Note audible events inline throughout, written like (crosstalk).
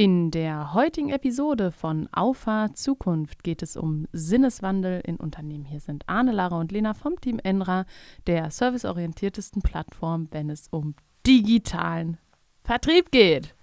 In der heutigen Episode von Auffahrt Zukunft geht es um Sinneswandel in Unternehmen. Hier sind Arne, Lara und Lena vom Team Enra, der serviceorientiertesten Plattform, wenn es um digitalen Vertrieb geht.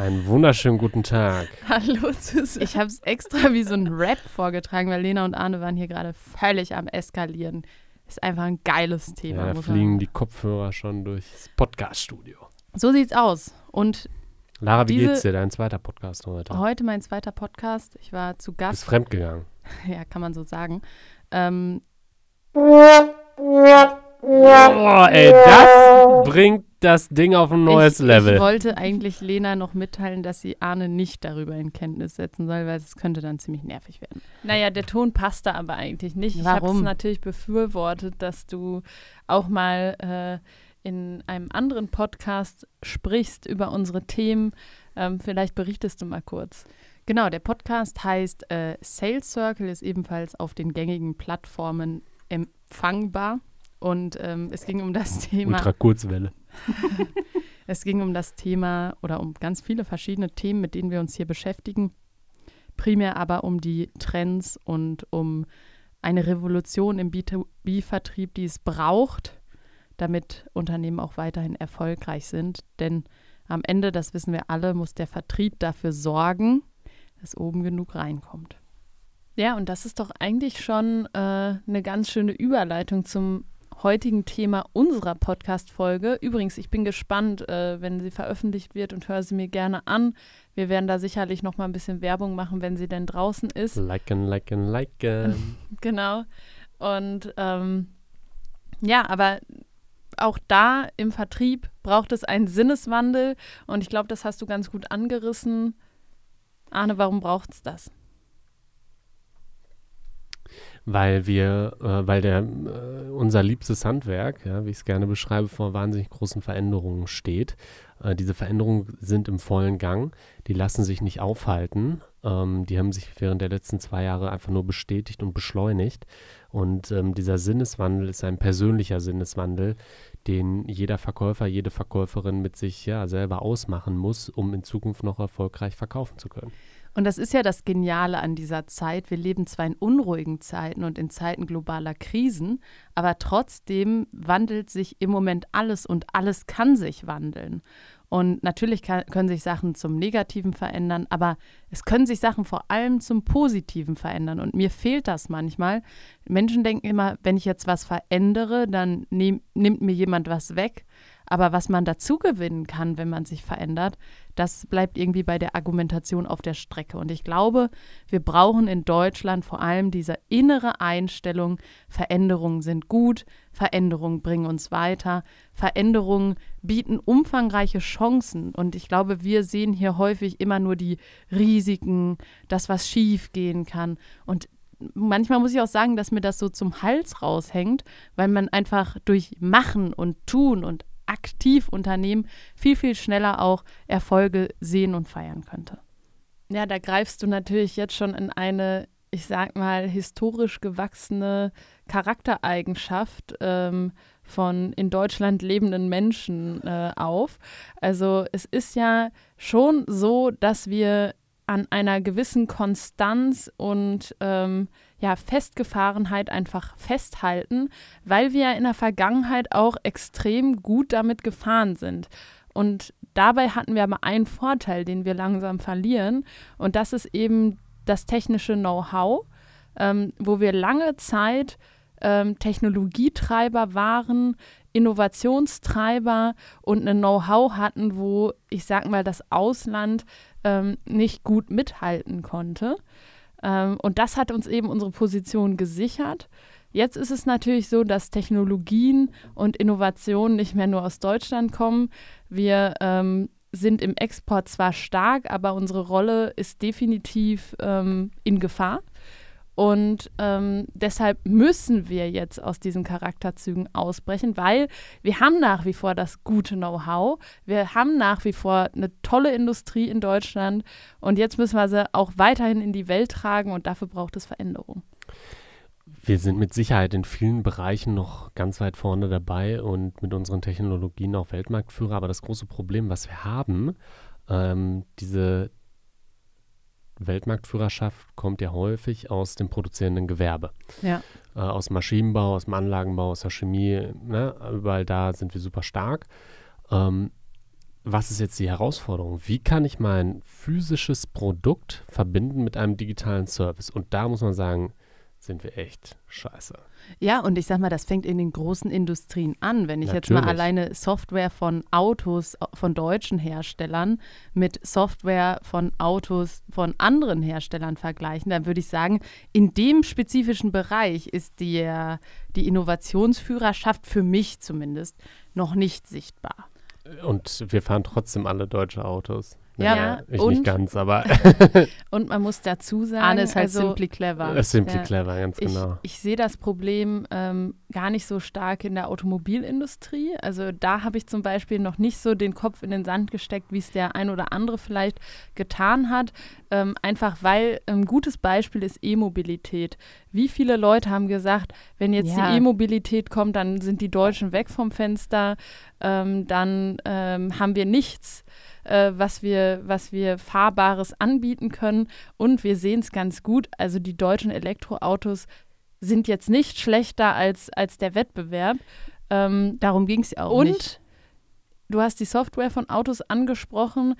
Einen wunderschönen guten Tag. Hallo zusammen. Ich habe es extra wie so ein Rap vorgetragen, weil Lena und Arne waren hier gerade völlig am Eskalieren. Ist einfach ein geiles Thema. Ja, da fliegen die Kopfhörer schon durchs Podcast-Studio. So sieht's aus. Und Lara, wie geht's dir? Dein zweiter Podcast heute? Heute mein zweiter Podcast. Ich war zu Gast. Bist fremdgegangen. (laughs) ja, kann man so sagen. Ähm, Oh, ey, das bringt das Ding auf ein neues ich, Level. Ich wollte eigentlich Lena noch mitteilen, dass sie Arne nicht darüber in Kenntnis setzen soll, weil es könnte dann ziemlich nervig werden. Naja, der Ton passte aber eigentlich nicht. Warum? Ich habe es natürlich befürwortet, dass du auch mal äh, in einem anderen Podcast sprichst über unsere Themen. Ähm, vielleicht berichtest du mal kurz. Genau, der Podcast heißt äh, Sales Circle, ist ebenfalls auf den gängigen Plattformen empfangbar. Und ähm, es ging um das (laughs) Thema. Ultrakurzwelle. (laughs) es ging um das Thema oder um ganz viele verschiedene Themen, mit denen wir uns hier beschäftigen. Primär aber um die Trends und um eine Revolution im B2B-Vertrieb, die es braucht, damit Unternehmen auch weiterhin erfolgreich sind. Denn am Ende, das wissen wir alle, muss der Vertrieb dafür sorgen, dass oben genug reinkommt. Ja, und das ist doch eigentlich schon äh, eine ganz schöne Überleitung zum heutigen Thema unserer Podcast-Folge. Übrigens, ich bin gespannt, äh, wenn sie veröffentlicht wird und höre sie mir gerne an. Wir werden da sicherlich noch mal ein bisschen Werbung machen, wenn sie denn draußen ist. Liken, liken, liken. (laughs) genau. Und ähm, ja, aber auch da im Vertrieb braucht es einen Sinneswandel. Und ich glaube, das hast du ganz gut angerissen. Arne, warum braucht es das? Weil wir, äh, weil der, äh, unser liebstes Handwerk, ja, wie ich es gerne beschreibe, vor wahnsinnig großen Veränderungen steht. Äh, diese Veränderungen sind im vollen Gang, die lassen sich nicht aufhalten. Ähm, die haben sich während der letzten zwei Jahre einfach nur bestätigt und beschleunigt. Und ähm, dieser Sinneswandel ist ein persönlicher Sinneswandel, den jeder Verkäufer, jede Verkäuferin mit sich ja selber ausmachen muss, um in Zukunft noch erfolgreich verkaufen zu können. Und das ist ja das Geniale an dieser Zeit. Wir leben zwar in unruhigen Zeiten und in Zeiten globaler Krisen, aber trotzdem wandelt sich im Moment alles und alles kann sich wandeln. Und natürlich kann, können sich Sachen zum Negativen verändern, aber es können sich Sachen vor allem zum Positiven verändern. Und mir fehlt das manchmal. Menschen denken immer, wenn ich jetzt was verändere, dann nehm, nimmt mir jemand was weg. Aber was man dazu gewinnen kann, wenn man sich verändert, das bleibt irgendwie bei der Argumentation auf der Strecke. Und ich glaube, wir brauchen in Deutschland vor allem diese innere Einstellung, Veränderungen sind gut, Veränderungen bringen uns weiter, Veränderungen bieten umfangreiche Chancen. Und ich glaube, wir sehen hier häufig immer nur die Risiken, das, was schief gehen kann. Und manchmal muss ich auch sagen, dass mir das so zum Hals raushängt, weil man einfach durch Machen und Tun und aktiv unternehmen, viel, viel schneller auch Erfolge sehen und feiern könnte. Ja, da greifst du natürlich jetzt schon in eine, ich sag mal, historisch gewachsene Charaktereigenschaft ähm, von in Deutschland lebenden Menschen äh, auf. Also es ist ja schon so, dass wir an einer gewissen Konstanz und ähm, ja, Festgefahrenheit einfach festhalten, weil wir in der Vergangenheit auch extrem gut damit gefahren sind. Und dabei hatten wir aber einen Vorteil, den wir langsam verlieren, und das ist eben das technische Know-how, ähm, wo wir lange Zeit ähm, Technologietreiber waren, Innovationstreiber und ein Know-how hatten, wo ich sag mal das Ausland ähm, nicht gut mithalten konnte. Ähm, und das hat uns eben unsere Position gesichert. Jetzt ist es natürlich so, dass Technologien und Innovationen nicht mehr nur aus Deutschland kommen. Wir ähm, sind im Export zwar stark, aber unsere Rolle ist definitiv ähm, in Gefahr. Und ähm, deshalb müssen wir jetzt aus diesen Charakterzügen ausbrechen, weil wir haben nach wie vor das gute Know-how, wir haben nach wie vor eine tolle Industrie in Deutschland und jetzt müssen wir sie auch weiterhin in die Welt tragen und dafür braucht es Veränderung. wir sind mit Sicherheit in vielen Bereichen noch ganz weit vorne dabei und mit unseren Technologien auch Weltmarktführer. Aber das große Problem, was wir haben, ähm, diese Weltmarktführerschaft kommt ja häufig aus dem produzierenden Gewerbe. Ja. Äh, aus Maschinenbau, aus dem Anlagenbau, aus der Chemie. Ne? Überall da sind wir super stark. Ähm, was ist jetzt die Herausforderung? Wie kann ich mein physisches Produkt verbinden mit einem digitalen Service? Und da muss man sagen, sind wir echt scheiße. Ja, und ich sag mal, das fängt in den großen Industrien an. Wenn ich Natürlich. jetzt mal alleine Software von Autos von deutschen Herstellern mit Software von Autos von anderen Herstellern vergleichen, dann würde ich sagen, in dem spezifischen Bereich ist die, die Innovationsführerschaft für mich zumindest noch nicht sichtbar. Und wir fahren trotzdem alle deutsche Autos. Ja, ja ich und, nicht ganz, aber. (laughs) und man muss dazu sagen. Arne ist halt also, simply clever. Ist simply ja, clever, ganz ich, genau. Ich sehe das Problem ähm, gar nicht so stark in der Automobilindustrie. Also da habe ich zum Beispiel noch nicht so den Kopf in den Sand gesteckt, wie es der ein oder andere vielleicht getan hat. Ähm, einfach weil ein gutes Beispiel ist E-Mobilität. Wie viele Leute haben gesagt, wenn jetzt ja. die E-Mobilität kommt, dann sind die Deutschen weg vom Fenster, ähm, dann ähm, haben wir nichts äh, was, wir, was wir Fahrbares anbieten können. Und wir sehen es ganz gut. Also die deutschen Elektroautos sind jetzt nicht schlechter als, als der Wettbewerb. Ähm, Darum ging es auch und nicht. Du hast die Software von Autos angesprochen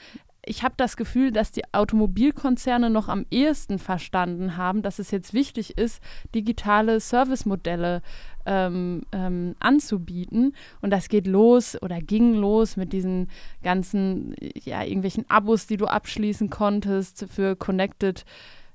ich habe das Gefühl, dass die Automobilkonzerne noch am ehesten verstanden haben, dass es jetzt wichtig ist, digitale Servicemodelle ähm, ähm, anzubieten. Und das geht los oder ging los mit diesen ganzen, ja, irgendwelchen Abos, die du abschließen konntest für Connected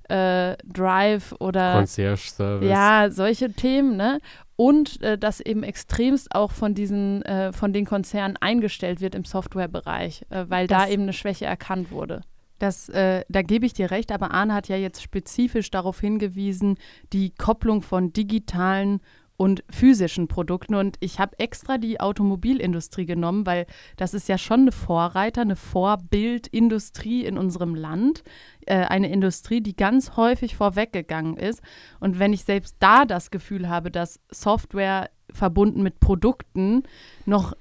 äh, Drive oder Concierge Service. Ja, solche Themen, ne? Und äh, dass eben extremst auch von diesen, äh, von den Konzernen eingestellt wird im Softwarebereich, äh, weil das, da eben eine Schwäche erkannt wurde. Das, äh, da gebe ich dir recht, aber Arne hat ja jetzt spezifisch darauf hingewiesen, die Kopplung von digitalen und physischen Produkten. Und ich habe extra die Automobilindustrie genommen, weil das ist ja schon eine Vorreiter, eine Vorbildindustrie in unserem Land. Äh, eine Industrie, die ganz häufig vorweggegangen ist. Und wenn ich selbst da das Gefühl habe, dass Software verbunden mit Produkten noch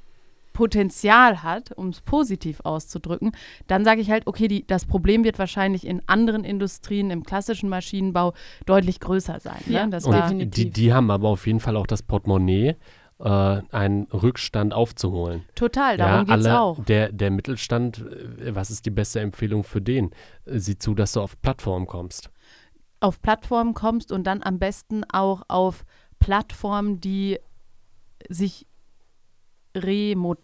Potenzial hat, um es positiv auszudrücken, dann sage ich halt, okay, die, das Problem wird wahrscheinlich in anderen Industrien, im klassischen Maschinenbau deutlich größer sein. Ne? Ja, das definitiv. Die, die haben aber auf jeden Fall auch das Portemonnaie, äh, einen Rückstand aufzuholen. Total, darum ja, geht es auch. Der, der Mittelstand, äh, was ist die beste Empfehlung für den? Sieh zu, dass du auf Plattformen kommst. Auf Plattformen kommst und dann am besten auch auf Plattformen, die sich remo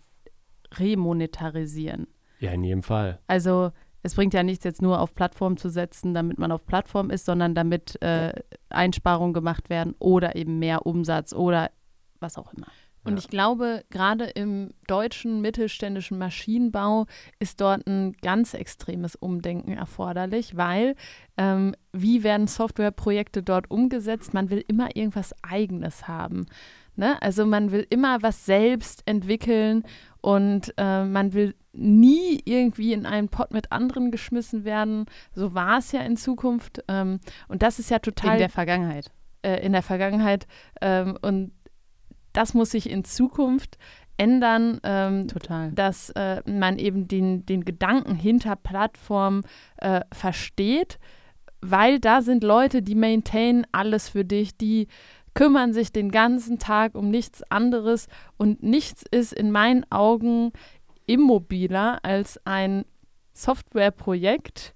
remonetarisieren. Ja, in jedem Fall. Also es bringt ja nichts, jetzt nur auf Plattform zu setzen, damit man auf Plattform ist, sondern damit äh, Einsparungen gemacht werden oder eben mehr Umsatz oder was auch immer. Und ja. ich glaube, gerade im deutschen mittelständischen Maschinenbau ist dort ein ganz extremes Umdenken erforderlich, weil ähm, wie werden Softwareprojekte dort umgesetzt? Man will immer irgendwas Eigenes haben. Ne? Also man will immer was selbst entwickeln und äh, man will nie irgendwie in einen Pott mit anderen geschmissen werden. So war es ja in Zukunft. Ähm, und das ist ja total. In der Vergangenheit. Äh, in der Vergangenheit. Ähm, und das muss sich in Zukunft ändern. Ähm, total. Dass äh, man eben den, den Gedanken hinter Plattformen äh, versteht, weil da sind Leute, die maintain alles für dich, die kümmern sich den ganzen Tag um nichts anderes. Und nichts ist in meinen Augen immobiler als ein Softwareprojekt,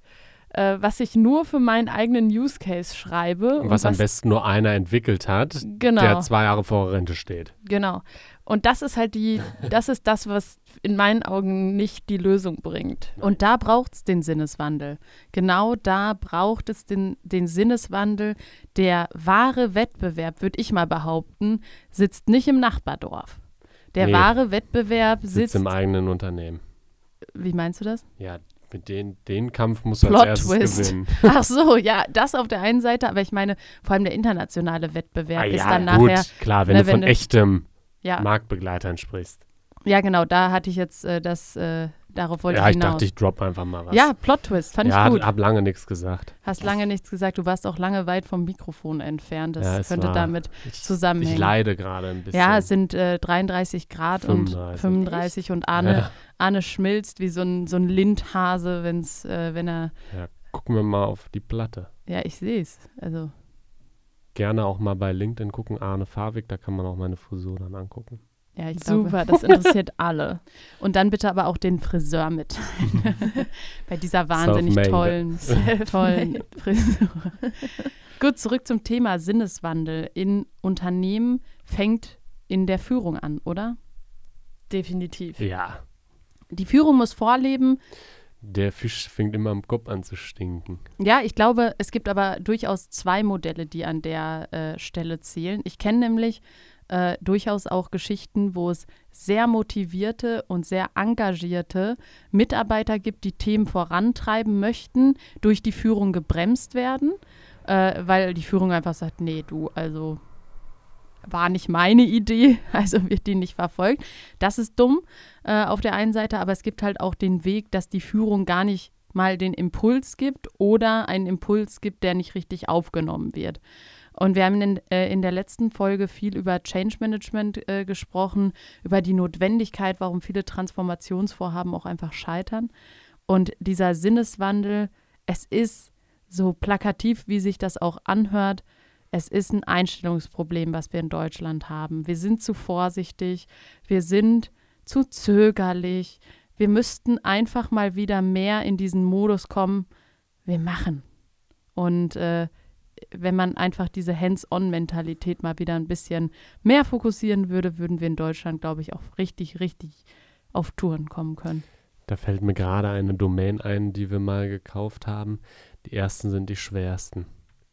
äh, was ich nur für meinen eigenen Use Case schreibe. Was, was am besten nur einer entwickelt hat, genau. der zwei Jahre vor Rente steht. Genau. Und das ist halt die, das ist das, was in meinen Augen nicht die Lösung bringt. Und da braucht es den Sinneswandel. Genau da braucht es den, den Sinneswandel. Der wahre Wettbewerb, würde ich mal behaupten, sitzt nicht im Nachbardorf. Der nee, wahre Wettbewerb sitzt, sitzt im eigenen Unternehmen. Wie meinst du das? Ja, mit den, den Kampf du Plot als erstes Twist. gewinnen. (laughs) Ach so, ja, das auf der einen Seite, aber ich meine, vor allem der internationale Wettbewerb ah, ist ja, dann gut, nachher. Klar, wenn ne, du von wenn echtem ja. Marktbegleitern sprichst. Ja, genau, da hatte ich jetzt äh, das, äh, Darauf wollte ja, ich ich hinaus. dachte, ich drop einfach mal was. ja, Plot-Twist, fand ja, ich gut. hab, hab lange nichts gesagt. Hast lange nichts gesagt, du warst auch lange weit vom Mikrofon entfernt. Das Ja, könnte war- damit Ich, zusammenhängen. ich leide gerade ein bisschen. ja, es sind äh, 33 Grad 35. und 35 und Arne, Ja. Arne schmilzt wie so ein, so ein Lindhase, wenn's, äh, wenn er, Gucken wir mal auf die Platte. ja, ich sehe es. Also, Gerne auch mal bei LinkedIn gucken, Arne Fawig, da kann man auch meine Frisur dann angucken. Ja, ich glaube. Super, das interessiert (laughs) alle. Und dann bitte aber auch den Friseur mit. (laughs) Bei dieser wahnsinnig tollen, (laughs) tollen Frisur. Gut, zurück zum Thema Sinneswandel. In Unternehmen fängt in der Führung an, oder? Definitiv. Ja, Die Führung muss vorleben. der Fisch fängt immer am Kopf an zu stinken. Ja, ich glaube, es gibt aber durchaus zwei Modelle, die an der äh, Stelle zählen. Ich kenne nämlich äh, durchaus auch Geschichten, wo es sehr motivierte und sehr engagierte Mitarbeiter gibt, die Themen vorantreiben möchten, durch die Führung gebremst werden, äh, weil die Führung einfach sagt, nee, du, also war nicht meine Idee, (laughs) also wird die nicht verfolgt. Das ist dumm äh, auf der einen Seite, aber es gibt halt auch den Weg, dass die Führung gar nicht mal den Impuls gibt oder einen Impuls gibt, der nicht richtig aufgenommen wird. Und wir haben in, äh, in der letzten Folge viel über Change Management äh, gesprochen, über die Notwendigkeit, warum viele Transformationsvorhaben auch einfach scheitern. Und dieser Sinneswandel, es ist so plakativ, wie sich das auch anhört, es ist ein Einstellungsproblem, was wir in Deutschland haben. Wir sind zu vorsichtig, wir sind zu zögerlich. Wir müssten einfach mal wieder mehr in diesen Modus kommen, wir machen. Und äh, wenn man einfach diese Hands-on-Mentalität mal wieder ein bisschen mehr fokussieren würde, würden wir in Deutschland, glaube ich, auch richtig, richtig auf Touren kommen können. Da fällt mir gerade eine Domain ein, die wir mal gekauft haben. Die ersten sind die schwersten.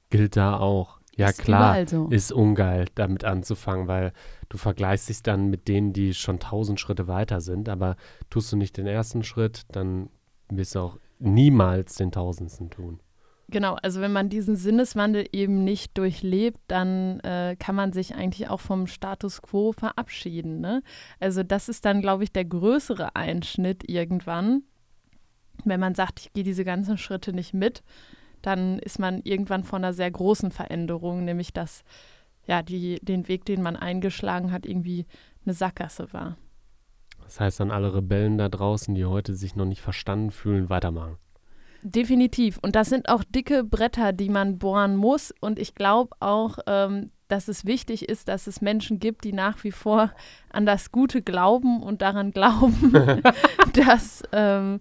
Gilt da auch. Ja, Ist klar. so. Ist ungeil, damit anzufangen, weil du vergleichst dich dann mit denen, die schon tausend Schritte weiter sind, aber tust du nicht den ersten Schritt, dann wirst du auch niemals den tausendsten tun. Genau, also wenn man diesen Sinneswandel eben nicht durchlebt, dann äh, kann man sich eigentlich auch vom Status quo verabschieden. Ne? Also das ist dann, glaube ich, der größere Einschnitt irgendwann. Wenn man sagt, ich gehe diese ganzen Schritte nicht mit, dann ist man irgendwann vor einer sehr großen Veränderung, nämlich dass ja die, den Weg, den man eingeschlagen hat, irgendwie eine Sackgasse war. Das heißt an alle Rebellen da draußen, die heute sich noch nicht verstanden fühlen, weitermachen. Definitiv. Und das sind auch dicke Bretter, die man bohren muss. Und ich glaube auch, ähm, dass es wichtig ist, dass es Menschen gibt, die nach wie vor an das Gute glauben und daran (laughs) glauben, (laughs) dass, ähm,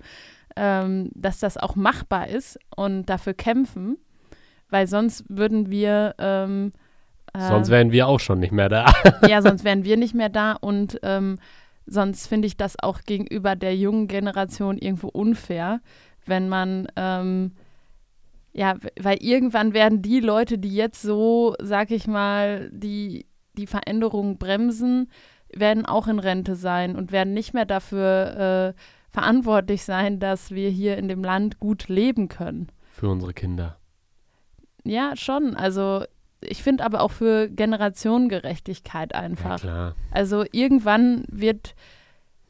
ähm, dass das auch machbar ist und dafür kämpfen. Weil sonst würden wir. Ähm, äh, Sonst wären wir auch schon nicht mehr da. (laughs) ja, sonst wären wir nicht mehr da und ähm, sonst finde ich das auch gegenüber der jungen Generation irgendwo unfair, wenn man, ähm, ja, weil irgendwann werden die Leute, die jetzt so, sag ich mal, die, die Veränderung bremsen, werden auch in Rente sein und werden nicht mehr dafür äh, verantwortlich sein, dass wir hier in dem Land gut leben können. Für unsere Kinder. Ja, schon. Also ich finde aber auch für Generationengerechtigkeit Ja, einfach. klar. Also irgendwann wird,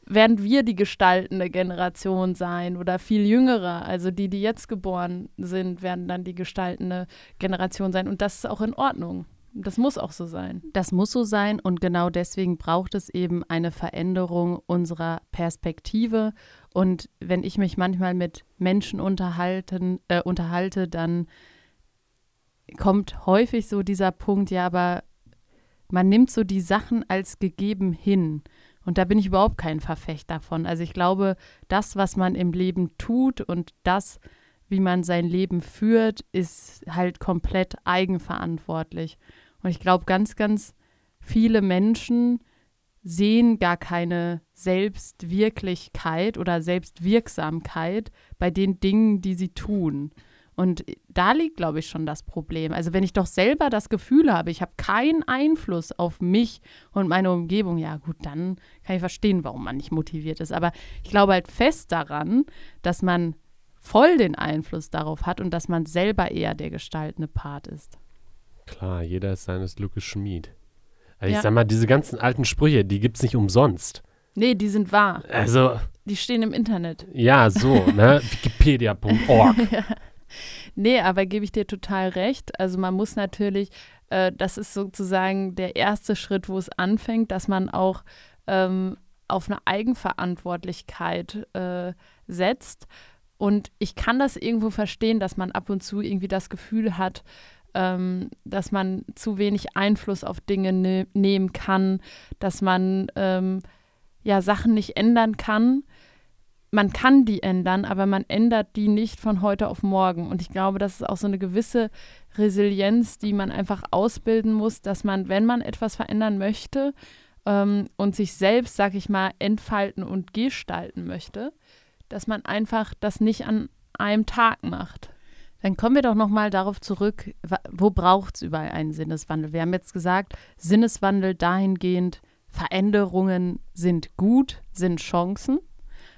werden wir die gestaltende Generation sein oder viel jüngere. Also die, die jetzt geboren sind, werden dann die gestaltende Generation sein. Und das ist auch in Ordnung. Das muss auch so sein. Das muss so sein und genau deswegen braucht es eben eine Veränderung unserer Perspektive. Und wenn ich mich manchmal mit Menschen unterhalten, äh, unterhalte, dann kommt häufig so dieser Punkt, ja, aber man nimmt so die Sachen als gegeben hin. Und da bin ich überhaupt kein Verfechter davon. Also ich glaube, das, was man im Leben tut und das, wie man sein Leben führt, ist halt komplett eigenverantwortlich. Und ich glaube, ganz, ganz viele Menschen sehen gar keine Selbstwirklichkeit oder Selbstwirksamkeit bei den Dingen, die sie tun. Und da liegt, glaube ich, schon das Problem. Also wenn ich doch selber das Gefühl habe, ich habe keinen Einfluss auf mich und meine Umgebung, ja gut, dann kann ich verstehen, warum man nicht motiviert ist. Aber ich glaube halt fest daran, dass man voll den Einfluss darauf hat und dass man selber eher der gestaltende Part ist. Klar, jeder ist seines Glückes Schmied. Also Ja. ich sag mal, diese ganzen alten Sprüche, die gibt's nicht umsonst. Nee, die sind wahr. Also, die stehen im Internet. Ja, so, ne? (laughs) Wikipedia.org. Nee, aber gebe ich dir total recht. Also man muss natürlich, äh, das ist sozusagen der erste Schritt, wo es anfängt, dass man auch ähm, auf eine Eigenverantwortlichkeit äh, setzt. Und ich kann das irgendwo verstehen, dass man ab und zu irgendwie das Gefühl hat, ähm, dass man zu wenig Einfluss auf Dinge ne nehmen kann, dass man ähm, ja Sachen nicht ändern kann. Man kann die ändern, aber man ändert die nicht von heute auf morgen. Und ich glaube, das ist auch so eine gewisse Resilienz, die man einfach ausbilden muss, dass man, wenn man etwas verändern möchte ähm, und sich selbst, sag ich mal, entfalten und gestalten möchte, dass man einfach das nicht an einem Tag macht. Dann kommen wir doch nochmal darauf zurück, wo braucht es überall einen Sinneswandel? Wir haben jetzt gesagt, Sinneswandel dahingehend, Veränderungen sind gut, sind Chancen.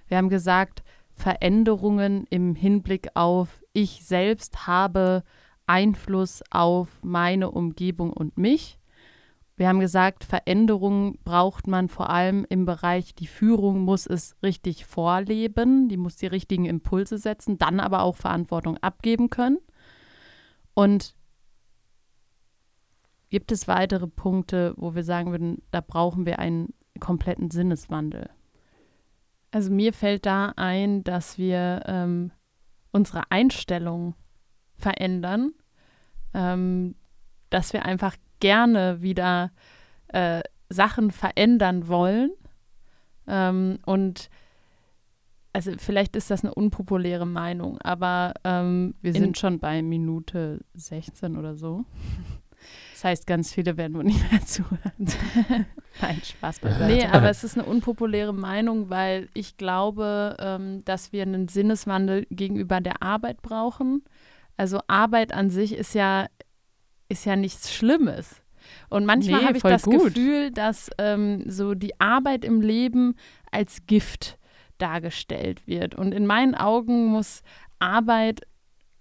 Wir haben gesagt, Veränderungen im Hinblick auf, ich selbst habe Einfluss auf meine Umgebung und mich. Wir haben gesagt, Veränderungen braucht man vor allem im Bereich, die Führung muss es richtig vorleben, die muss die richtigen Impulse setzen, dann aber auch Verantwortung abgeben können. Und gibt es weitere Punkte, wo wir sagen würden, da brauchen wir einen kompletten Sinneswandel? Also mir fällt da ein, dass wir ähm, unsere Einstellung verändern, ähm, dass wir einfach gerne wieder äh, Sachen verändern wollen. Ähm, und also vielleicht ist das eine unpopuläre Meinung, aber ähm, wir sind schon bei Minute 16 oder so. Das heißt, ganz viele werden wohl nicht mehr (laughs) zuhören. (laughs) Nein, Spaß beiseite. Nee, (laughs) aber es ist eine unpopuläre Meinung, weil ich glaube, ähm, dass wir einen Sinneswandel gegenüber der Arbeit brauchen. Also Arbeit an sich ist ja ist ja nichts Schlimmes. Und manchmal nee, habe ich das gut. Gefühl, dass ähm, so die Arbeit im Leben als Gift dargestellt wird. Und in meinen Augen muss Arbeit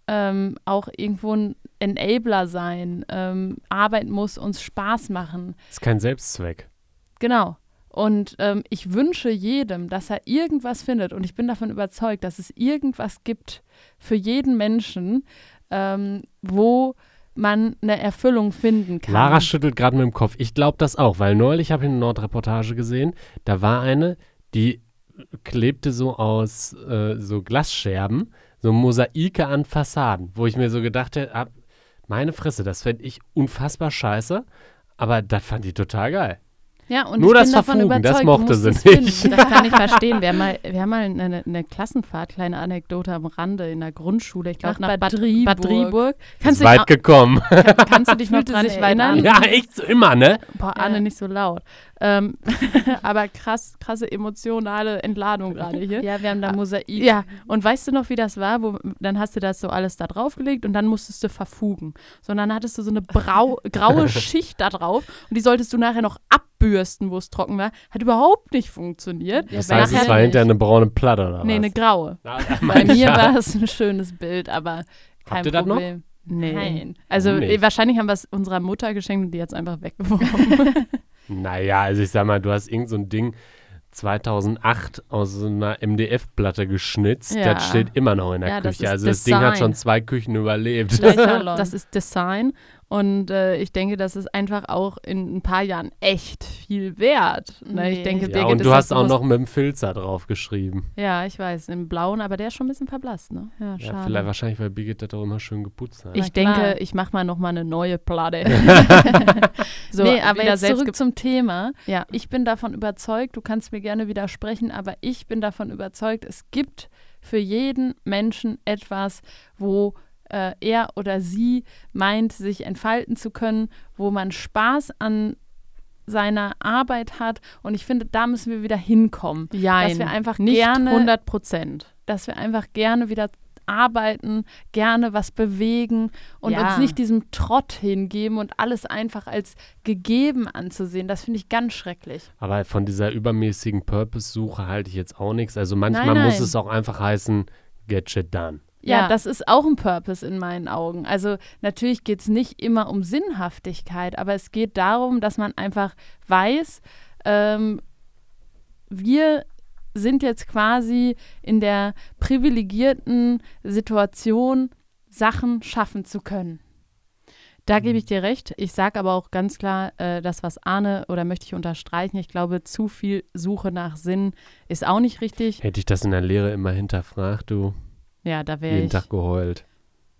ähm, auch irgendwo ein Enabler sein. Ähm, Arbeit muss uns Spaß machen. Ist kein Selbstzweck. Genau. Und ähm, ich wünsche jedem, dass er irgendwas findet. Und ich bin davon überzeugt, dass es irgendwas gibt für jeden Menschen, ähm, wo man eine Erfüllung finden kann. Lara schüttelt gerade mit dem Kopf. Ich glaube das auch, weil neulich habe ich eine Nordreportage gesehen. Da war eine, die klebte so aus äh, so Glasscherben, so Mosaike an Fassaden, wo ich mir so gedacht habe, meine Fresse, das fände ich unfassbar scheiße, aber das fand ich total geil. Ja, und Nur ich das bin Verfugen, davon das überzeugt, mochte sie nicht. finden. Das kann ich verstehen. Wir haben mal, wir haben mal eine, eine Klassenfahrt, kleine Anekdote am Rande in der Grundschule, ich glaube Nach nach Bad Bad, Driburg. Bad Driburg. Ist Kannst du, dich, weit gekommen. (laughs) kann, kannst du dich noch dran erinnern? ja, echt so immer, ne? Boah, Ja. Anne, nicht so laut. Ähm, (laughs) aber krass, krasse emotionale Entladung gerade hier. Ja, wir haben da Mosaik. Ja, und weißt du noch, wie das war? Wo, dann hast du das so alles da draufgelegt und dann musstest du verfugen. So, und dann hattest du so eine brau, graue (laughs) Schicht da drauf und die solltest du nachher noch abbürsten, wo es trocken war. Hat überhaupt nicht funktioniert. Das heißt, es war hinterher eine braune Platte oder was? nee, eine graue. Na, (laughs) Bei mir ja. war es ein schönes Bild, aber kein Habt ihr das noch? Problem. Nee. Nein. Also nicht? eh, wahrscheinlich haben wir es unserer Mutter geschenkt und die jetzt einfach weggeworfen. (laughs) (laughs) Naja, also ich sag mal, du hast irgend so ein Ding 2008 aus so einer MDF-Platte geschnitzt. Ja. Das steht immer noch in der Ja, das Küche. ist Also das Ding hat Design. schon zwei Küchen überlebt. Das ist Design und äh, ich denke, das ist einfach auch in ein paar Jahren echt viel wert. Ne? Ich denke, Ja, Birgit und du hast auch noch mit dem Filzer drauf geschrieben. Ja, ich weiß, im Blauen, aber der ist schon ein bisschen verblasst, ne? Ja, Ja, schade. vielleicht wahrscheinlich, weil Birgit das auch immer schön geputzt hat. Ich klar. denke, ich mache mal noch mal eine neue Platte. (laughs) (laughs) so, nee, aber wieder jetzt zurück zum Thema. Ja. Ich bin davon überzeugt, du kannst mir gerne widersprechen, aber ich bin davon überzeugt, es gibt für jeden Menschen etwas, wo äh, er oder sie meint, sich entfalten zu können, wo man Spaß an seiner Arbeit hat. Und ich finde, da müssen wir wieder hinkommen. Jein, Dass wir einfach nicht gerne 100 Prozent. dass wir einfach gerne wieder arbeiten, gerne was bewegen und Ja. uns nicht diesem Trott hingeben und alles einfach als gegeben anzusehen. Das finde ich ganz schrecklich. Aber von dieser übermäßigen Purpose-Suche halte ich jetzt auch nichts. Also manchmal Nein, muss nein. es auch einfach heißen, get shit done. Ja, Ja. das ist auch ein Purpose in meinen Augen. Also natürlich geht es nicht immer um Sinnhaftigkeit, aber es geht darum, dass man einfach weiß, ähm, wir sind jetzt quasi in der privilegierten Situation, Sachen schaffen zu können. Da gebe ich dir recht. Ich sage aber auch ganz klar, äh, das, was Arne, oder möchte ich unterstreichen, ich glaube, zu viel Suche nach Sinn ist auch nicht richtig. Hätte ich das in der Lehre immer hinterfragt, du. Ja, da wäre Jeden ich Tag geheult.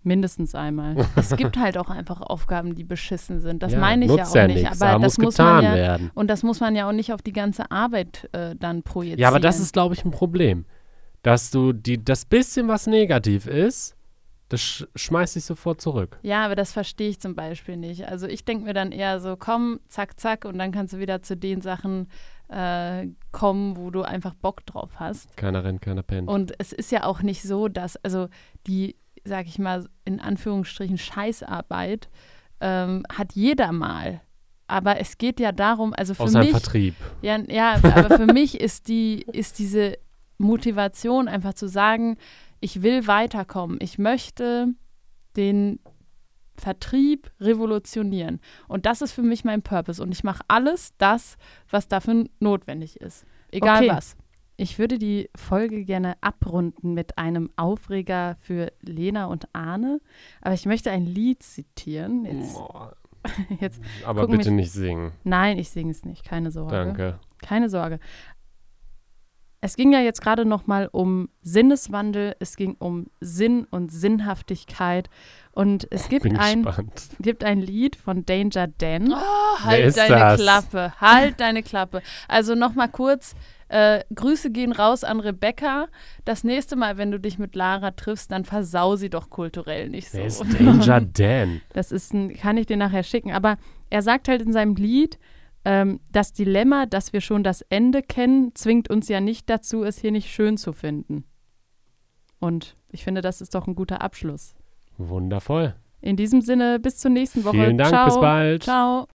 mindestens einmal. (laughs) Es gibt halt auch einfach Aufgaben, die beschissen sind. Das Ja, meine ich ja auch nicht. nix, aber muss das muss getan man ja, werden. und das muss man ja auch nicht auf die ganze Arbeit äh, dann projizieren. Ja, aber das ist, glaube ich, ein Problem. Dass du die, das bisschen, was negativ ist, das sch schmeißt dich sofort zurück. Ja, aber das verstehe ich zum Beispiel nicht. Also ich denke mir dann eher so, komm, zack, zack, und dann kannst du wieder zu den Sachen äh, kommen, wo du einfach Bock drauf hast. Keiner rennt, keiner pennt. Und es ist ja auch nicht so, dass, also die, sag ich mal, in Anführungsstrichen Scheißarbeit ähm, hat jeder mal. Aber es geht ja darum, also für im mich, Vertrieb. ja, ja, aber für mich ist die, ist diese Motivation einfach zu sagen, ich will weiterkommen. Ich möchte den Vertrieb revolutionieren. Und das ist für mich mein Purpose. Und ich mache alles das, was dafür notwendig ist. Egal Okay. was. Ich würde die Folge gerne abrunden mit einem Aufreger für Lena und Arne. Aber ich möchte ein Lied zitieren. Jetzt, (laughs) jetzt, Aber bitte mich- nicht singen. nein, ich singe es nicht. Keine Sorge. Danke. Keine Sorge. Es ging ja jetzt gerade noch mal um Sinneswandel, es ging um Sinn und Sinnhaftigkeit und es gibt Bin ein, gespannt. gibt ein Lied von Danger Dan. Oh, Wer halt ist deine das? Klappe. Halt deine Klappe. Also nochmal kurz. Äh, Grüße gehen raus an Rebecca. Das nächste Mal, wenn du dich mit Lara triffst, dann versau sie doch kulturell nicht so. Wer ist Danger Dan? (laughs) Das ist ein, kann ich dir nachher schicken. Aber er sagt halt in seinem Lied, ähm, das Dilemma, dass wir schon das Ende kennen, zwingt uns ja nicht dazu, es hier nicht schön zu finden. Und ich finde, das ist doch ein guter Abschluss. Wundervoll. In diesem Sinne, bis zur nächsten Woche. Vielen Dank, Ciao. bis bald. Ciao.